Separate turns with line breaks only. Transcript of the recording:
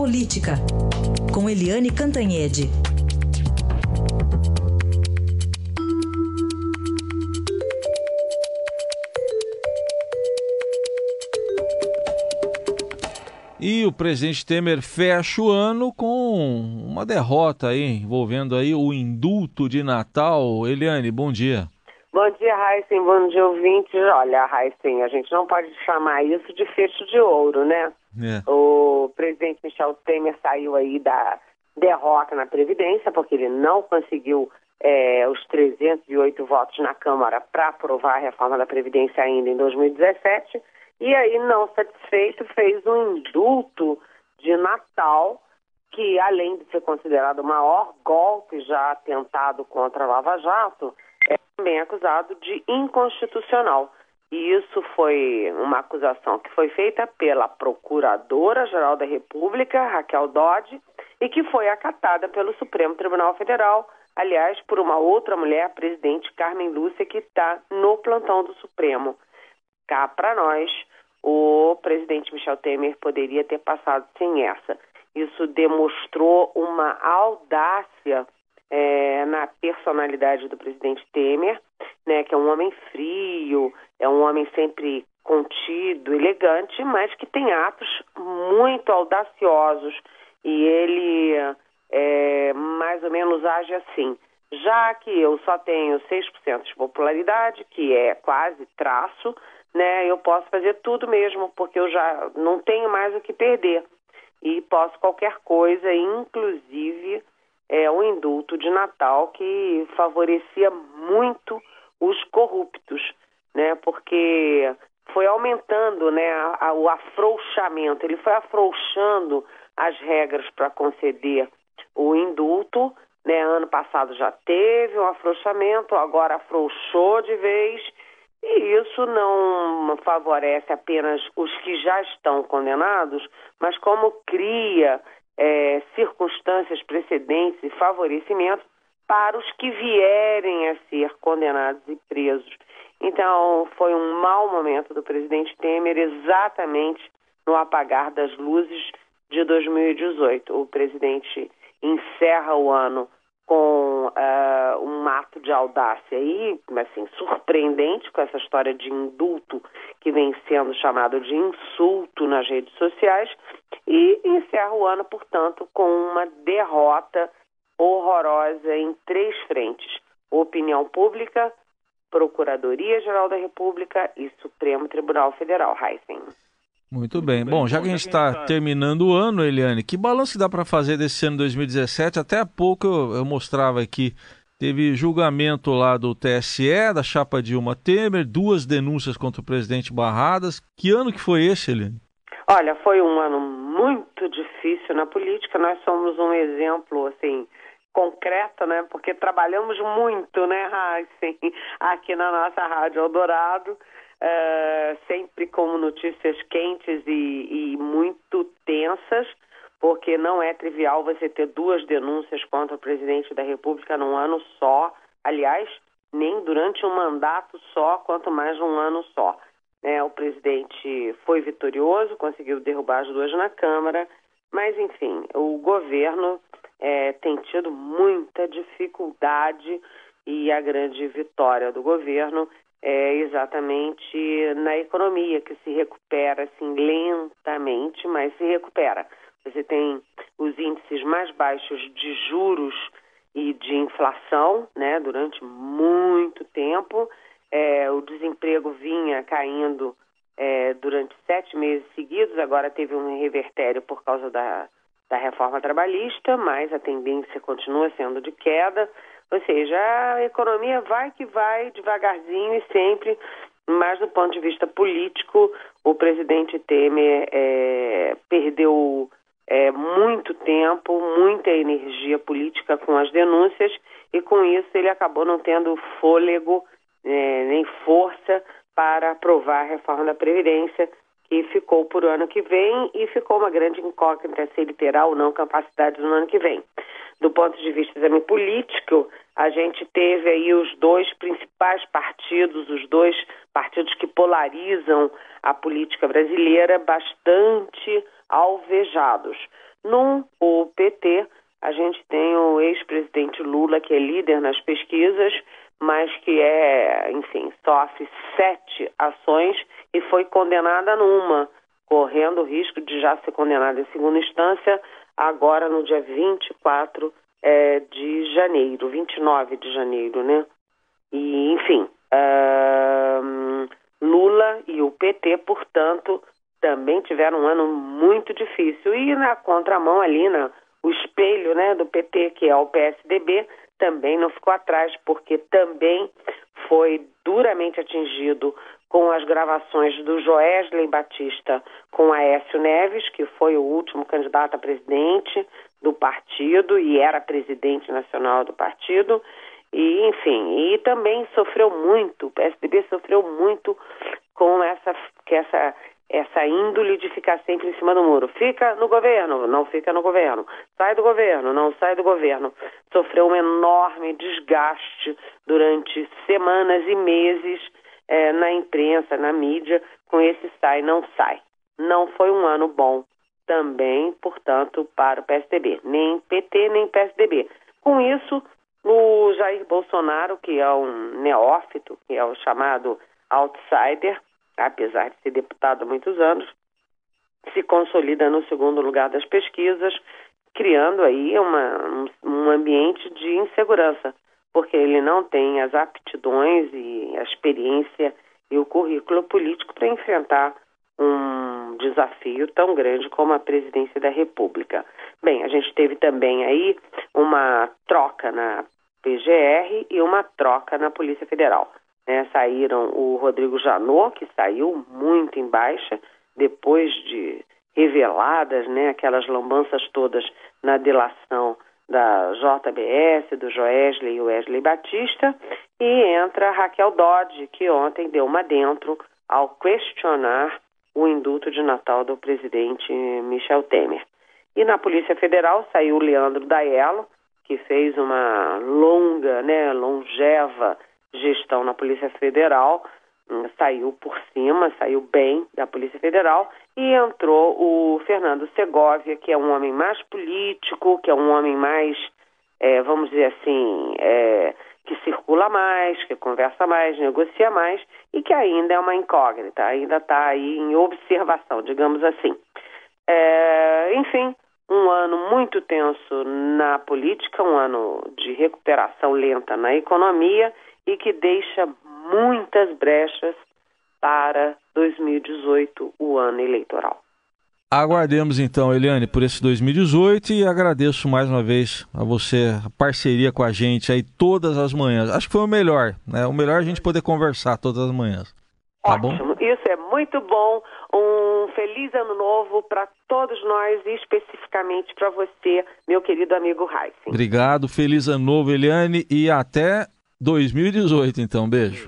Política, com Eliane Cantanhede.
E o presidente Temer fecha o ano com uma derrota aí, envolvendo aí o indulto de Natal. Eliane, bom dia.
Bom dia, Heisen. Bom dia, ouvintes. Olha, Heisen, a gente não pode chamar isso de fecho de ouro, né? É. O presidente Michel Temer saiu aí da derrota na Previdência, porque ele não conseguiu é, os 308 votos na Câmara para aprovar a reforma da Previdência ainda em 2017. E aí, não satisfeito, fez um indulto de Natal, que além de ser considerado o maior golpe já tentado contra a Lava Jato, também acusado de inconstitucional. E isso foi uma acusação que foi feita pela Procuradora-Geral da República, Raquel Dodge, e que foi acatada pelo Supremo Tribunal Federal, aliás, por uma outra mulher, a presidente Carmen Lúcia, que está no plantão do Supremo. Cá para nós, o presidente Michel Temer poderia ter passado sem essa. Isso demonstrou uma audácia é, na personalidade do presidente Temer, né, que é um homem frio, é um homem sempre contido, elegante, mas que tem atos muito audaciosos e ele é, mais ou menos age assim. Já que eu só tenho 6% de popularidade, que é quase traço, né, eu posso fazer tudo mesmo, porque eu já não tenho mais o que perder. E posso qualquer coisa, inclusive é, o indulto de Natal que favorecia muito os corruptos, né? Porque foi aumentando, né, a, a, o afrouxamento. Ele foi afrouxando as regras para conceder o indulto. Né? Ano passado já teve um afrouxamento, agora afrouxou de vez. E isso não favorece apenas os que já estão condenados, mas como cria é, circunstâncias precedentes e favorecimentos para os que vierem a ser condenados e presos. Então, foi um mau momento do presidente Temer, exatamente no apagar das luzes de 2018. O presidente encerra o ano com uh, um ato de audácia e, assim, surpreendente com essa história de indulto que vem sendo chamado de insulto nas redes sociais e encerra o ano, portanto, com uma derrota horrorosa em três frentes: opinião pública, Procuradoria-Geral da República e Supremo Tribunal Federal. Heisen.
Muito bem. Bom, já que a gente está terminando o ano, Eliane, que balanço dá para fazer desse ano 2017? Até há pouco eu, eu mostrava aqui Teve julgamento lá do TSE, da chapa Dilma Temer, duas denúncias contra o presidente Barradas. Que ano que foi esse, Eliane?
Olha, foi um ano muito difícil na política. Nós somos um exemplo, assim, concreto, né? Porque trabalhamos muito, né, assim, aqui na nossa Rádio Eldorado, uh, sempre com notícias quentes e, e muito tensas, porque não é trivial você ter duas denúncias contra o presidente da República num ano só. Aliás, nem durante um mandato só, quanto mais um ano só. É, o presidente foi vitorioso, conseguiu derrubar as duas na Câmara, mas, enfim, o governo é, tem tido muita dificuldade e a grande vitória do governo é exatamente na economia, que se recupera assim lentamente, mas se recupera. Você tem os índices mais baixos de juros e de inflação, né, durante muito tempo é, o desemprego vinha caindo é, durante sete meses seguidos, agora teve um revertério por causa da, da reforma trabalhista, mas a tendência continua sendo de queda. Ou seja, a economia vai que vai devagarzinho e sempre, mas do ponto de vista político, o presidente Temer é, perdeu é, muito tempo, muita energia política com as denúncias e com isso ele acabou não tendo fôlego é, nem força para aprovar a reforma da Previdência, que ficou por ano que vem e ficou uma grande incógnita se ele terá ou não capacidade no ano que vem. Do ponto de vista exame político, a gente teve aí os dois principais partidos, os dois partidos que polarizam a política brasileira, bastante alvejados. No o PT, a gente tem o ex-presidente Lula, que é líder nas pesquisas, mas que é, enfim, sofre sete ações e foi condenada numa, correndo o risco de já ser condenada em segunda instância, agora no dia 24 é, de janeiro, 29 de janeiro, né? E, enfim, uh, Lula e o PT, portanto, também tiveram um ano muito difícil. E na contramão ali, na, o espelho né, do PT, que é o PSDB, também não ficou atrás, porque também foi duramente atingido com as gravações do Joesley Batista com Aécio Neves, que foi o último candidato a presidente do partido e era presidente nacional do partido. E, enfim, e também sofreu muito, o PSDB sofreu muito com essa, que essa essa índole de ficar sempre em cima do muro. Fica no governo, não fica no governo. Sai do governo, não sai do governo. Sofreu um enorme desgaste durante semanas e meses é, na imprensa, na mídia, com esse sai, não sai. Não foi um ano bom também, portanto, para o PSDB. Nem PT, nem PSDB. Com isso, o Jair Bolsonaro, que é um neófito, que é o chamado outsider, apesar de ser deputado há muitos anos, se consolida no segundo lugar das pesquisas, criando aí uma, um ambiente de insegurança, porque ele não tem as aptidões e a experiência e o currículo político para enfrentar um desafio tão grande como a presidência da República. Bem, a gente teve também aí uma troca na PGR e uma troca na Polícia Federal. Né? Saíram o Rodrigo Janot, que saiu muito em baixa, depois de reveladas né, aquelas lambanças todas na delação da JBS, do Joesley e Wesley Batista, e entra Raquel Dodge, que ontem deu uma dentro ao questionar o induto de Natal do presidente Michel Temer. E na Polícia Federal saiu Leandro Daello, que fez uma longa, né, longeva gestão na Polícia Federal, hum, saiu por cima, saiu bem da Polícia Federal e entrou o Fernando Segovia, que é um homem mais político, que é um homem mais, é, vamos dizer assim, é, que circula mais, que conversa mais, negocia mais e que ainda é uma incógnita, ainda está aí em observação, digamos assim. É, enfim, um ano muito tenso na política, um ano de recuperação lenta na economia e que deixa muitas brechas para 2018, o ano eleitoral.
Aguardemos então, Eliane, por esse 2018 e agradeço mais uma vez a você a parceria com a gente aí todas as manhãs. Acho que foi o melhor, né? O melhor é a gente poder conversar todas as manhãs. Tá
Ótimo, bom? isso é muito bom. Um feliz ano novo para todos nós e especificamente para você, meu querido amigo Heisen.
Obrigado, feliz ano novo, Eliane, e até 2018, então. Beijo.